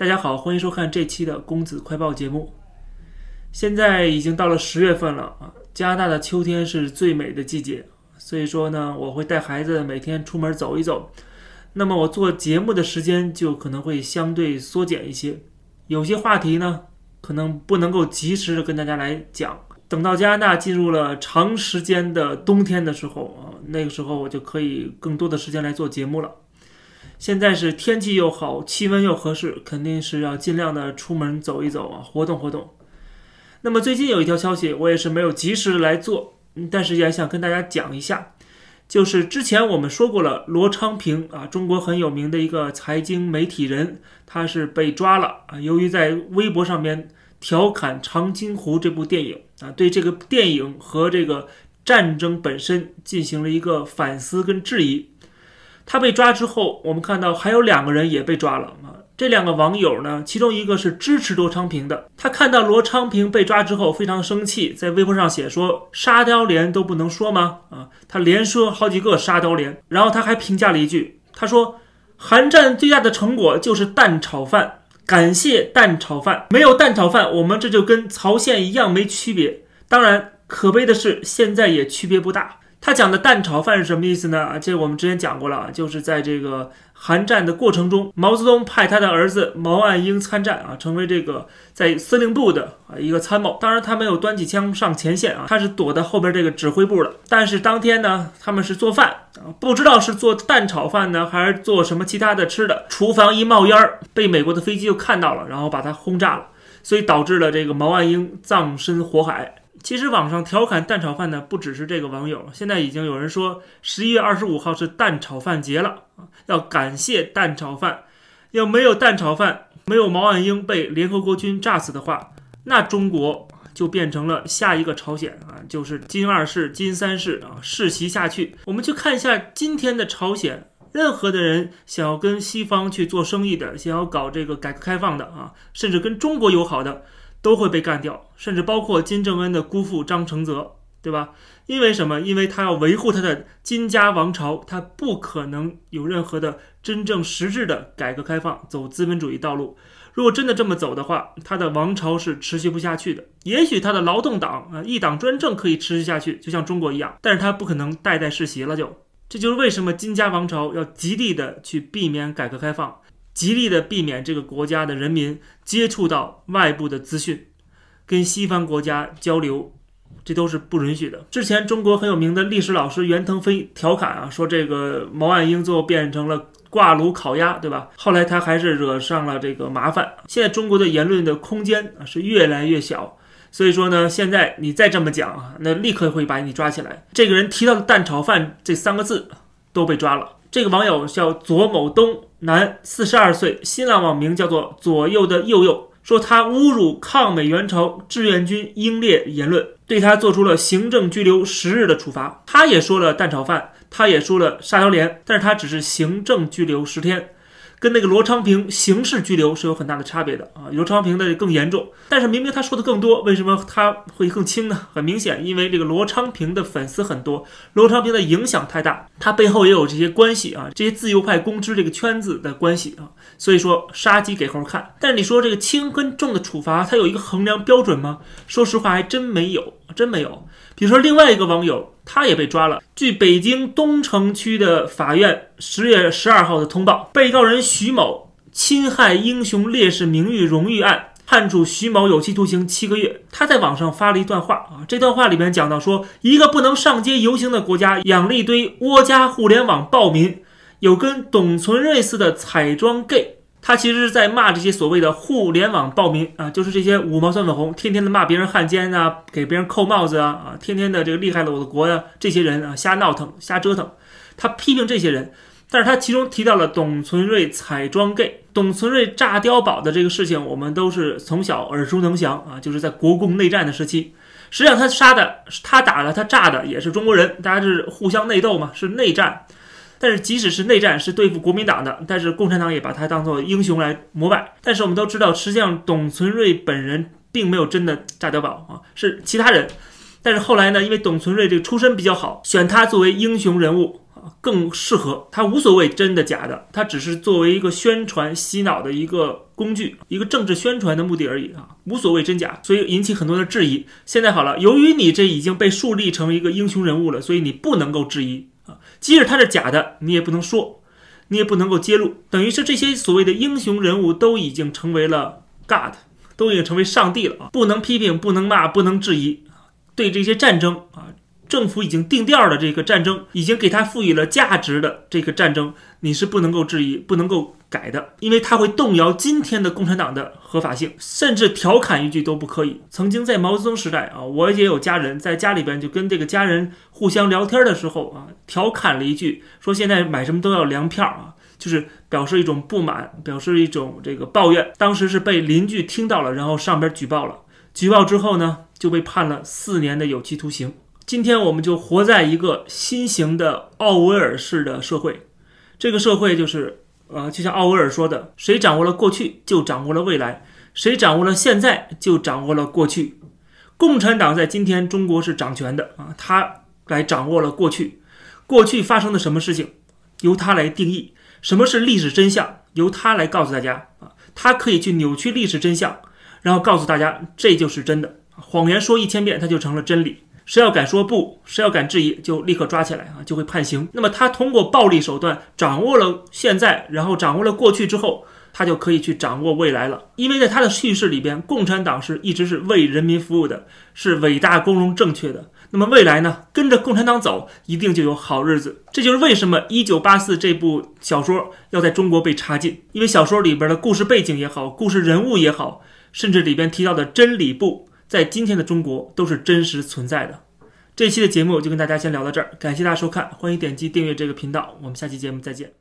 大家好，欢迎收看这期的公子快报节目。现在已经到了十月份了啊，加拿大的秋天是最美的季节，所以说呢，我会带孩子每天出门走一走。那么我做节目的时间就可能会相对缩减一些，有些话题呢，可能不能够及时的跟大家来讲。等到加拿大进入了长时间的冬天的时候啊，那个时候我就可以更多的时间来做节目了。现在是天气又好，气温又合适，肯定是要尽量的出门走一走啊，活动活动。那么最近有一条消息，我也是没有及时来做，但是也想跟大家讲一下，就是之前我们说过了，罗昌平啊，中国很有名的一个财经媒体人，他是被抓了啊，由于在微博上面调侃《长津湖》这部电影啊，对这个电影和这个战争本身进行了一个反思跟质疑。他被抓之后，我们看到还有两个人也被抓了啊。这两个网友呢，其中一个是支持罗昌平的，他看到罗昌平被抓之后非常生气，在微博上写说：“沙雕连都不能说吗？”啊，他连说好几个沙雕连，然后他还评价了一句，他说：“韩战最大的成果就是蛋炒饭，感谢蛋炒饭，没有蛋炒饭，我们这就跟曹县一样没区别。当然，可悲的是现在也区别不大。”他讲的蛋炒饭是什么意思呢？啊，这我们之前讲过了，就是在这个韩战的过程中，毛泽东派他的儿子毛岸英参战啊，成为这个在司令部的啊一个参谋。当然，他没有端起枪上前线啊，他是躲在后边这个指挥部的。但是当天呢，他们是做饭啊，不知道是做蛋炒饭呢，还是做什么其他的吃的。厨房一冒烟儿，被美国的飞机就看到了，然后把它轰炸了，所以导致了这个毛岸英葬身火海。其实网上调侃蛋炒饭的不只是这个网友，现在已经有人说十一月二十五号是蛋炒饭节了啊，要感谢蛋炒饭。要没有蛋炒饭，没有毛岸英被联合国军炸死的话，那中国就变成了下一个朝鲜啊，就是金二世、金三世啊世袭下去。我们去看一下今天的朝鲜，任何的人想要跟西方去做生意的，想要搞这个改革开放的啊，甚至跟中国友好的。都会被干掉，甚至包括金正恩的姑父张承泽，对吧？因为什么？因为他要维护他的金家王朝，他不可能有任何的真正实质的改革开放，走资本主义道路。如果真的这么走的话，他的王朝是持续不下去的。也许他的劳动党啊，一党专政可以持续下去，就像中国一样，但是他不可能代代世袭了。就这就是为什么金家王朝要极力的去避免改革开放。极力的避免这个国家的人民接触到外部的资讯，跟西方国家交流，这都是不允许的。之前中国很有名的历史老师袁腾飞调侃啊，说这个毛岸英最后变成了挂炉烤鸭，对吧？后来他还是惹上了这个麻烦。现在中国的言论的空间啊是越来越小，所以说呢，现在你再这么讲啊，那立刻会把你抓起来。这个人提到的“蛋炒饭”这三个字都被抓了。这个网友叫左某东。男，四十二岁，新浪网名叫做左右的右右，说他侮辱抗美援朝志愿军英烈言论，对他做出了行政拘留十日的处罚。他也说了蛋炒饭，他也说了沙雕连，但是他只是行政拘留十天。跟那个罗昌平刑事拘留是有很大的差别的啊，罗昌平的更严重，但是明明他说的更多，为什么他会更轻呢？很明显，因为这个罗昌平的粉丝很多，罗昌平的影响太大，他背后也有这些关系啊，这些自由派公知这个圈子的关系啊，所以说杀鸡给猴看。但是你说这个轻跟重的处罚，它有一个衡量标准吗？说实话，还真没有，真没有。比如说另外一个网友。他也被抓了。据北京东城区的法院十月十二号的通报，被告人徐某侵害英雄烈士名誉荣誉案，判处徐某有期徒刑七个月。他在网上发了一段话啊，这段话里面讲到说，一个不能上街游行的国家，养了一堆窝家互联网暴民，有跟董存瑞似的彩妆 gay。他其实是在骂这些所谓的互联网暴民啊，就是这些五毛酸粉红，天天的骂别人汉奸啊，给别人扣帽子啊，啊，天天的这个厉害了我的国呀，这些人啊，瞎闹腾、瞎折腾。他批评这些人，但是他其中提到了董存瑞彩妆 gay，董存瑞炸碉堡的这个事情，我们都是从小耳熟能详啊，就是在国共内战的时期，实际上他杀的、他打的、他炸的也是中国人，大家是互相内斗嘛，是内战。但是即使是内战是对付国民党的，但是共产党也把他当做英雄来膜拜。但是我们都知道，实际上董存瑞本人并没有真的炸碉堡啊，是其他人。但是后来呢，因为董存瑞这个出身比较好，选他作为英雄人物啊更适合。他无所谓真的假的，他只是作为一个宣传洗脑的一个。工具，一个政治宣传的目的而已啊，无所谓真假，所以引起很多的质疑。现在好了，由于你这已经被树立成一个英雄人物了，所以你不能够质疑啊，即使他是假的，你也不能说，你也不能够揭露，等于是这些所谓的英雄人物都已经成为了 God，都已经成为上帝了啊，不能批评，不能骂，不能质疑，对这些战争啊。政府已经定调了这个战争，已经给他赋予了价值的这个战争，你是不能够质疑、不能够改的，因为它会动摇今天的共产党的合法性，甚至调侃一句都不可以。曾经在毛泽东时代啊，我也有家人在家里边就跟这个家人互相聊天的时候啊，调侃了一句，说现在买什么都要粮票啊，就是表示一种不满，表示一种这个抱怨。当时是被邻居听到了，然后上边举报了，举报之后呢，就被判了四年的有期徒刑。今天我们就活在一个新型的奥威尔式的社会，这个社会就是，呃，就像奥威尔说的，谁掌握了过去，就掌握了未来；谁掌握了现在，就掌握了过去。共产党在今天中国是掌权的啊，他来掌握了过去，过去发生的什么事情，由他来定义；什么是历史真相，由他来告诉大家啊，他可以去扭曲历史真相，然后告诉大家这就是真的。谎言说一千遍，它就成了真理。谁要敢说不，谁要敢质疑，就立刻抓起来啊，就会判刑。那么他通过暴力手段掌握了现在，然后掌握了过去之后，他就可以去掌握未来了。因为在他的叙事里边，共产党是一直是为人民服务的，是伟大、光荣、正确的。那么未来呢？跟着共产党走，一定就有好日子。这就是为什么《一九八四》这部小说要在中国被查禁，因为小说里边的故事背景也好，故事人物也好，甚至里边提到的真理部。在今天的中国都是真实存在的。这期的节目就跟大家先聊到这儿，感谢大家收看，欢迎点击订阅这个频道，我们下期节目再见。